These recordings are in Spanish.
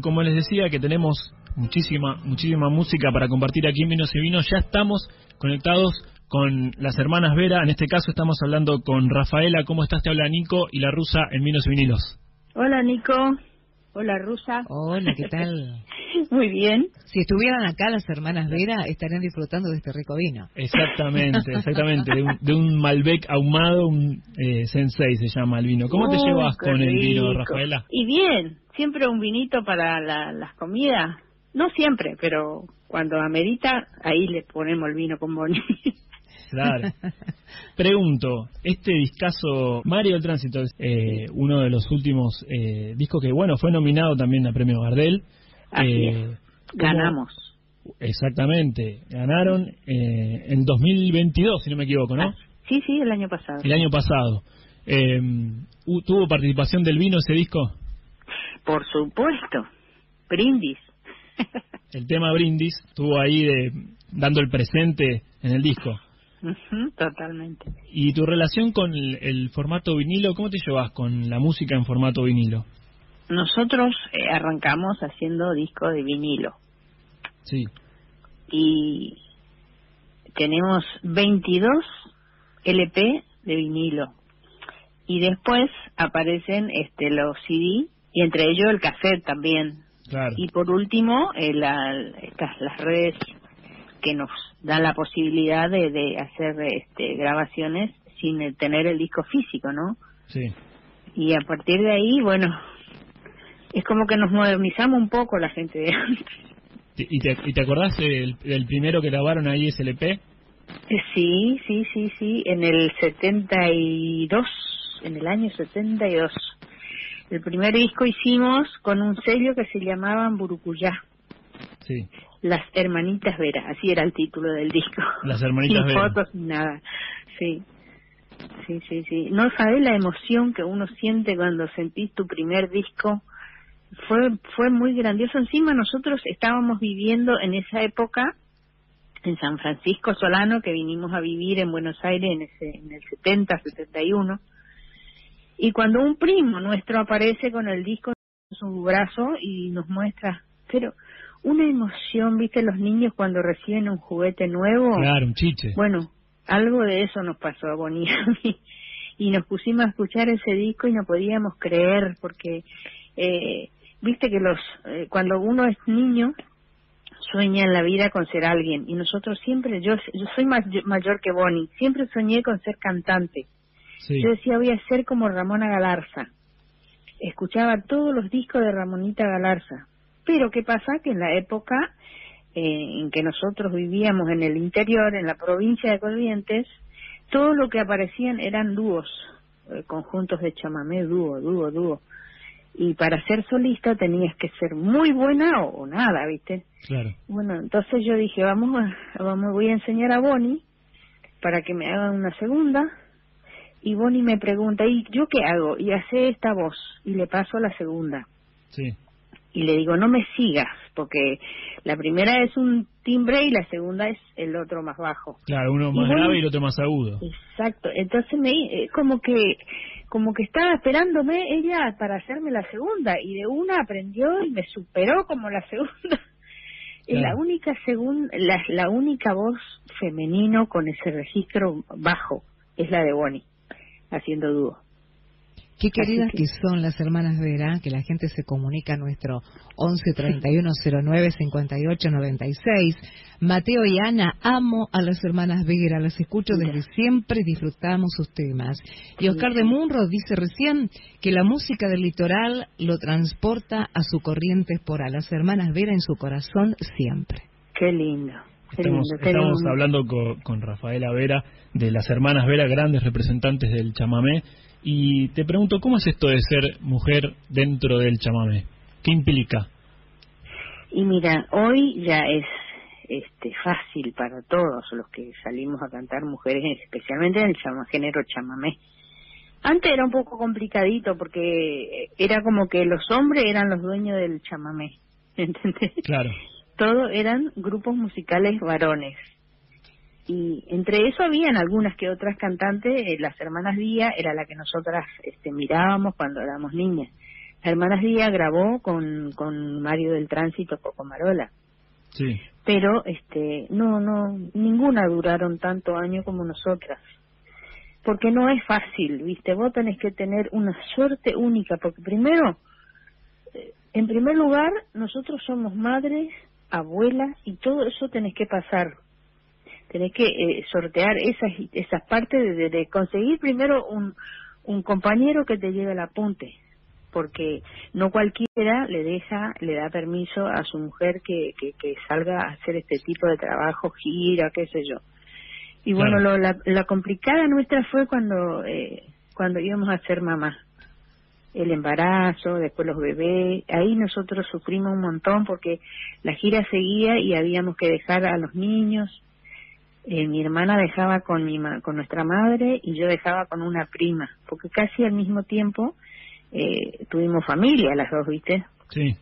Como les decía que tenemos muchísima, muchísima música para compartir aquí en Vinos y Vinos, ya estamos conectados con las hermanas Vera. En este caso estamos hablando con Rafaela. ¿Cómo estás? Te habla Nico y la rusa en Vinos y Vinilos. Hola Nico. Hola Rusa. Hola, ¿qué tal? Muy bien. Si estuvieran acá las hermanas Vera, estarían disfrutando de este rico vino. Exactamente, exactamente. De un, de un Malbec ahumado, un eh, Sensei se llama el vino. ¿Cómo te Oh, llevas con el vino. Rafaela? Y bien, siempre un vinito para la- las comidas. No siempre, pero cuando amerita, ahí le ponemos el vino con boni. Claro. Pregunto, este discazo Mario del Tránsito es eh, uno de los últimos eh, discos que, bueno, fue nominado también a Premio Gardel. Así Eh, es. ¿cómo- Ganamos. Exactamente, ganaron eh, en 2022, si no me equivoco, ¿no? Ah, sí, sí, el año pasado. El año pasado. Eh, ¿Tuvo participación del vino ese disco? Por supuesto. Brindis. El tema Brindis estuvo ahí de, dando el presente en el disco. Totalmente. ¿Y tu relación con el, el formato vinilo, cómo te llevas con la música en formato vinilo? Nosotros eh, arrancamos haciendo disco de vinilo. Sí, y tenemos 22 LP de vinilo y después aparecen este los CD y entre ellos el cassette también claro. y por último eh, la- estas las redes que nos dan la posibilidad de, de hacer este grabaciones sin tener el disco físico no Sí, y a partir de ahí bueno es como que nos modernizamos un poco la gente de antes Te- ¿Y te, y te acordás del, del primero que grabaron ahí, SLP? Eh, Sí, sí, sí, sí, en el 72, en el año 72. El primer disco hicimos con un sello que se llamaban Burucuyá, Sí, Las Hermanitas Vera, así era el título del disco. Las Hermanitas Sin Vera. fotos ni nada, sí. Sí, sí, sí. No sabés la emoción que uno siente cuando sentís tu primer disco. Fue fue muy grandioso. Encima nosotros estábamos viviendo en esa época en San Francisco Solano, que vinimos a vivir en Buenos Aires en, ese, en el 70, 71. Y cuando un primo nuestro aparece con el disco en su brazo y nos muestra, pero una emoción, viste, los niños cuando reciben un juguete nuevo. claro, un chiche. Bueno, algo de eso nos pasó a Bonnie y a mí. Y nos pusimos a escuchar ese disco y no podíamos creer porque, eh, viste que los eh, cuando uno es niño sueña en la vida con ser alguien y nosotros siempre, yo, yo soy más, mayor que Bonnie, siempre soñé con ser cantante. Sí, Yo decía voy a ser como Ramona Galarza. Escuchaba todos los discos de Ramonita Galarza. Pero ¿qué pasa? Que en la época eh, en que nosotros vivíamos en el interior, en la provincia de Corrientes, todo lo que aparecían eran dúos, eh, conjuntos de chamamé, dúo, dúo, dúo. Y para ser solista tenías que ser muy buena o, o nada, ¿viste? claro. Bueno, entonces yo dije, vamos, a, vamos, voy a enseñar a Bonnie para que me haga una segunda. Y Bonnie me pregunta, ¿y yo qué hago? Y hace esta voz y le paso la segunda. Sí, Y le digo, no me sigas, porque la primera es un timbre y la segunda es el otro más bajo. claro, uno más grave y el otro más agudo. Exacto. Entonces me eh, como que como que estaba esperándome ella para hacerme la segunda y de una aprendió y me superó como la segunda. Es la Claro. única segun, la, la única voz femenino con ese registro bajo es la de Bonnie haciendo dúo. Qué queridas que- que son las hermanas Vera, que la gente se comunica a nuestro 11 31 09 58 96. Mateo y Ana, amo a las hermanas Vera, las escucho desde siempre, disfrutamos sus temas. Y Oscar de Munro dice recién que la música del litoral lo transporta a su corriente esporal. Las hermanas Vera en su corazón siempre. Qué lindo. Estamos, lindo, estamos hablando con, con Rafaela Vera, de las hermanas Vera, grandes representantes del chamamé. Y te pregunto, ¿cómo es esto de ser mujer dentro del chamamé? ¿Qué implica? Y mira, hoy ya es este fácil para todos los que salimos a cantar mujeres, especialmente en el chama- género chamamé. Antes era un poco complicadito porque era como que los hombres eran los dueños del chamamé, ¿entendés? Claro, Todos eran grupos musicales varones. Y entre eso habían algunas que otras cantantes, eh, las hermanas Díaz era la que nosotras este, mirábamos cuando éramos niñas. Hermanas Díaz grabó con, con Mario del Tránsito Cocomarola. Sí. Pero este no no ninguna duraron tanto año como nosotras. Porque no es fácil, ¿viste? Vos tenés que tener una suerte única porque primero eh, en primer lugar, nosotros somos madres, abuelas y todo eso tenés que pasar. Tenés que eh, sortear esas esas partes de, de conseguir primero un, un compañero que te lleve el apunte, porque no cualquiera le deja, le da permiso a su mujer que, que, que salga a hacer este tipo de trabajo, gira, qué sé yo. Y bueno, lo, la, la, complicada nuestra fue cuando eh, cuando íbamos a ser mamá. El embarazo, después los bebés, ahí nosotros sufrimos un montón porque la gira seguía y habíamos que dejar a los niños. Eh, mi hermana dejaba con mi con nuestra madre y yo dejaba con una prima, porque casi al mismo tiempo eh, tuvimos familia las dos, ¿viste? Sí.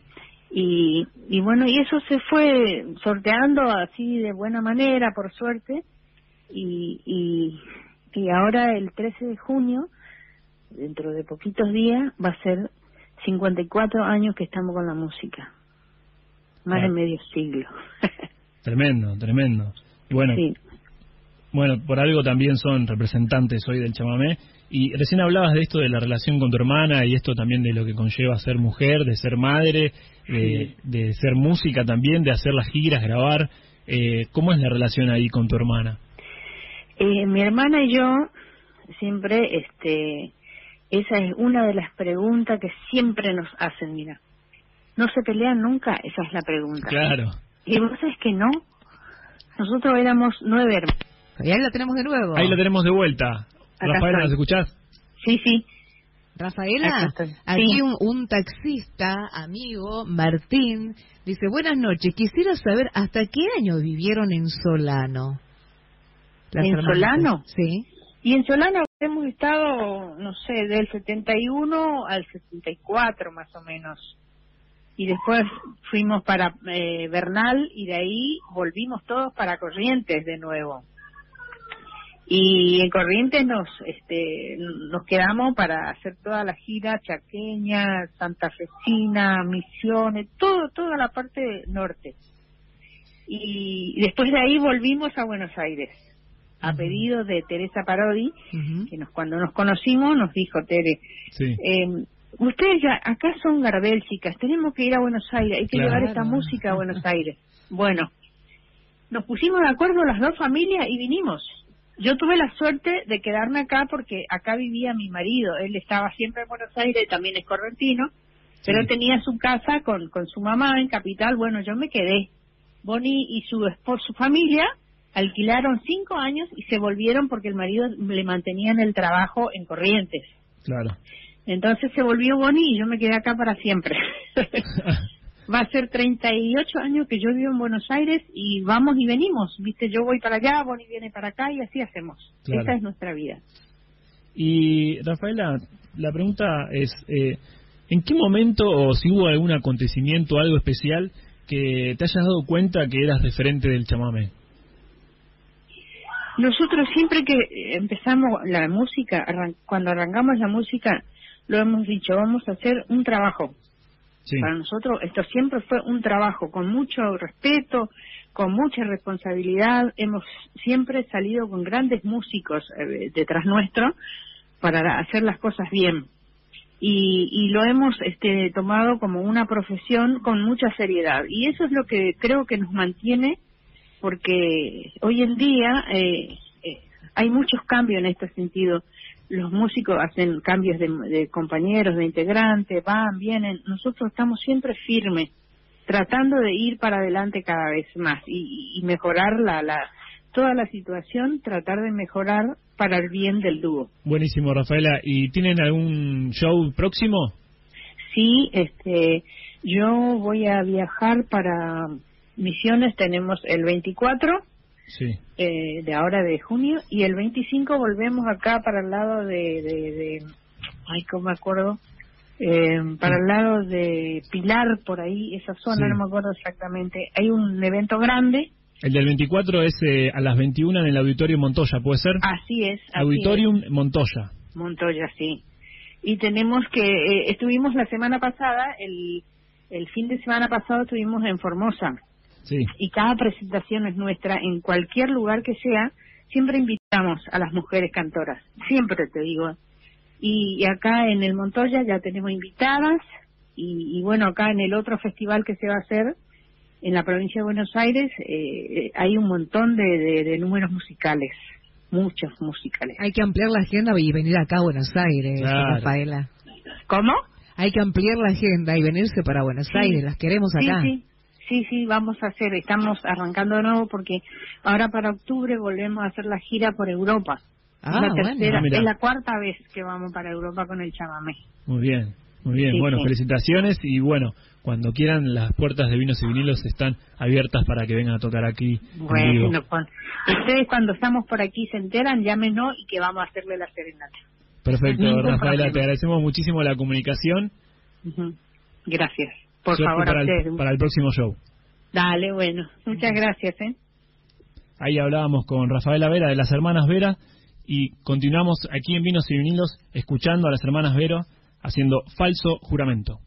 Y, y bueno, y eso se fue sorteando así de buena manera, por suerte, y, y, y ahora el 13 de junio, dentro de poquitos días, va a ser 54 años que estamos con la música, más de medio siglo. tremendo, tremendo. Y bueno, sí. bueno, por algo también son representantes hoy del chamamé y recién hablabas de esto de la relación con tu hermana y esto también de lo que conlleva ser mujer, de ser madre, de, de ser música también, de hacer las giras, grabar. Eh, ¿Cómo es la relación ahí con tu hermana? Eh, mi hermana y yo siempre, este, esa es una de las preguntas que siempre nos hacen, mira. ¿No se pelean nunca? Esa es la pregunta. Claro. Y vos sabés que no. Nosotros éramos nueve hermanos. Y ahí la tenemos de nuevo. Ahí la tenemos de vuelta. Acá Rafaela, ¿nos escuchás? Sí, sí. Rafaela, aquí Sí. un, un taxista, amigo, Martín, dice, buenas noches, quisiera saber hasta qué año vivieron en Solano. Las ¿En hermanas. Solano? Sí. Y en Solano hemos estado, no sé, del 71 al 74 más o menos. Y después fuimos para eh, Bernal y de ahí volvimos todos para Corrientes de nuevo. Y en Corrientes nos este, nos quedamos para hacer toda la gira chaqueña, santafesina, misiones, todo, toda la parte norte. Y después de ahí volvimos a Buenos Aires, a pedido de Teresa Parodi, que nos, cuando nos conocimos nos dijo Tere, Sí. eh, ustedes ya acá son Gardel, chicas, tenemos que ir a Buenos Aires, hay que Claro. llevar esta música a Buenos Aires. Bueno, nos pusimos de acuerdo las dos familias y vinimos. Yo tuve la suerte de quedarme acá porque acá vivía mi marido, él estaba siempre en Buenos Aires, también es correntino, pero tenía su casa con, con su mamá en Capital, bueno, yo me quedé. Bonnie y su esposo, su familia alquilaron cinco años y se volvieron porque el marido le mantenía en el trabajo en Corrientes. Claro. Entonces se volvió Bonnie y yo me quedé acá para siempre. Va a ser 38 años que yo vivo en Buenos Aires y vamos y venimos, ¿viste? Yo voy para allá, Bonnie viene para acá y así hacemos. Claro. Esa es nuestra vida. Y Rafaela, la pregunta es, eh, ¿en qué momento o si hubo algún acontecimiento, algo especial, que te hayas dado cuenta que eras referente del chamamé? Nosotros siempre que empezamos la música, arran- cuando arrancamos la música, lo hemos dicho, vamos a hacer un trabajo. Sí. Para nosotros esto siempre fue un trabajo con mucho respeto, con mucha responsabilidad. Hemos siempre salido con grandes músicos eh, detrás nuestro para hacer las cosas bien. Y, y lo hemos este, tomado como una profesión con mucha seriedad. Y eso es lo que creo que nos mantiene, porque hoy en día eh, eh, hay muchos cambios en este sentido los músicos hacen cambios de, de compañeros, de integrantes, van, vienen. Nosotros estamos siempre firmes, tratando de ir para adelante cada vez más y, y mejorar la, la, toda la situación, tratar de mejorar para el bien del dúo. Buenísimo, Rafaela. ¿Y tienen algún show próximo? Sí, este, yo voy a viajar para Misiones, tenemos el 24 Sí. eh, de ahora de junio y el 25 volvemos acá para el lado de, de, de ay, ¿cómo me acuerdo? Eh, para el lado de Pilar, por ahí, esa zona, Sí. no me acuerdo exactamente. Hay un evento grande, El del 24 es eh, a las 21 en el Auditorio Montoya, ¿puede ser? así es. así Auditorium Montoya. Montoya, sí. y tenemos que, eh, estuvimos la semana pasada, el, el fin de semana pasado estuvimos en Formosa. Sí. Y cada presentación es nuestra, en cualquier lugar que sea, siempre invitamos a las mujeres cantoras, siempre te digo. Y, acá en el Montoya ya tenemos invitadas, y, bueno, acá en el otro festival que se va a hacer, en la provincia de Buenos Aires, eh, hay un montón de números musicales muchos musicales. Hay que ampliar la agenda y venir acá a Buenos Aires, Rafaela. ¿Cómo? Hay que ampliar la agenda y venirse para Buenos Aires, las queremos acá. Sí, sí, sí, vamos a hacer, estamos arrancando de nuevo porque ahora para octubre volvemos a hacer la gira por Europa. Ah, la tercera, ah, es la cuarta vez que vamos para Europa con el chamamé. Muy bien, muy bien. bueno, felicitaciones y bueno, cuando quieran, las puertas de vinos y vinilos están abiertas para que vengan a tocar aquí. Bueno, ustedes cuando estamos por aquí se enteran, llámenos y que vamos a hacerle la serenata. Perfecto, Rafaela, te agradecemos muchísimo la comunicación. Gracias. Por favor, para el, para el próximo show. Dale, bueno, muchas gracias. ¿eh? Ahí hablábamos con Rafaela Vera de las hermanas Vera y continuamos aquí en Vinos y Vinilos escuchando a las hermanas Vera haciendo falso juramento.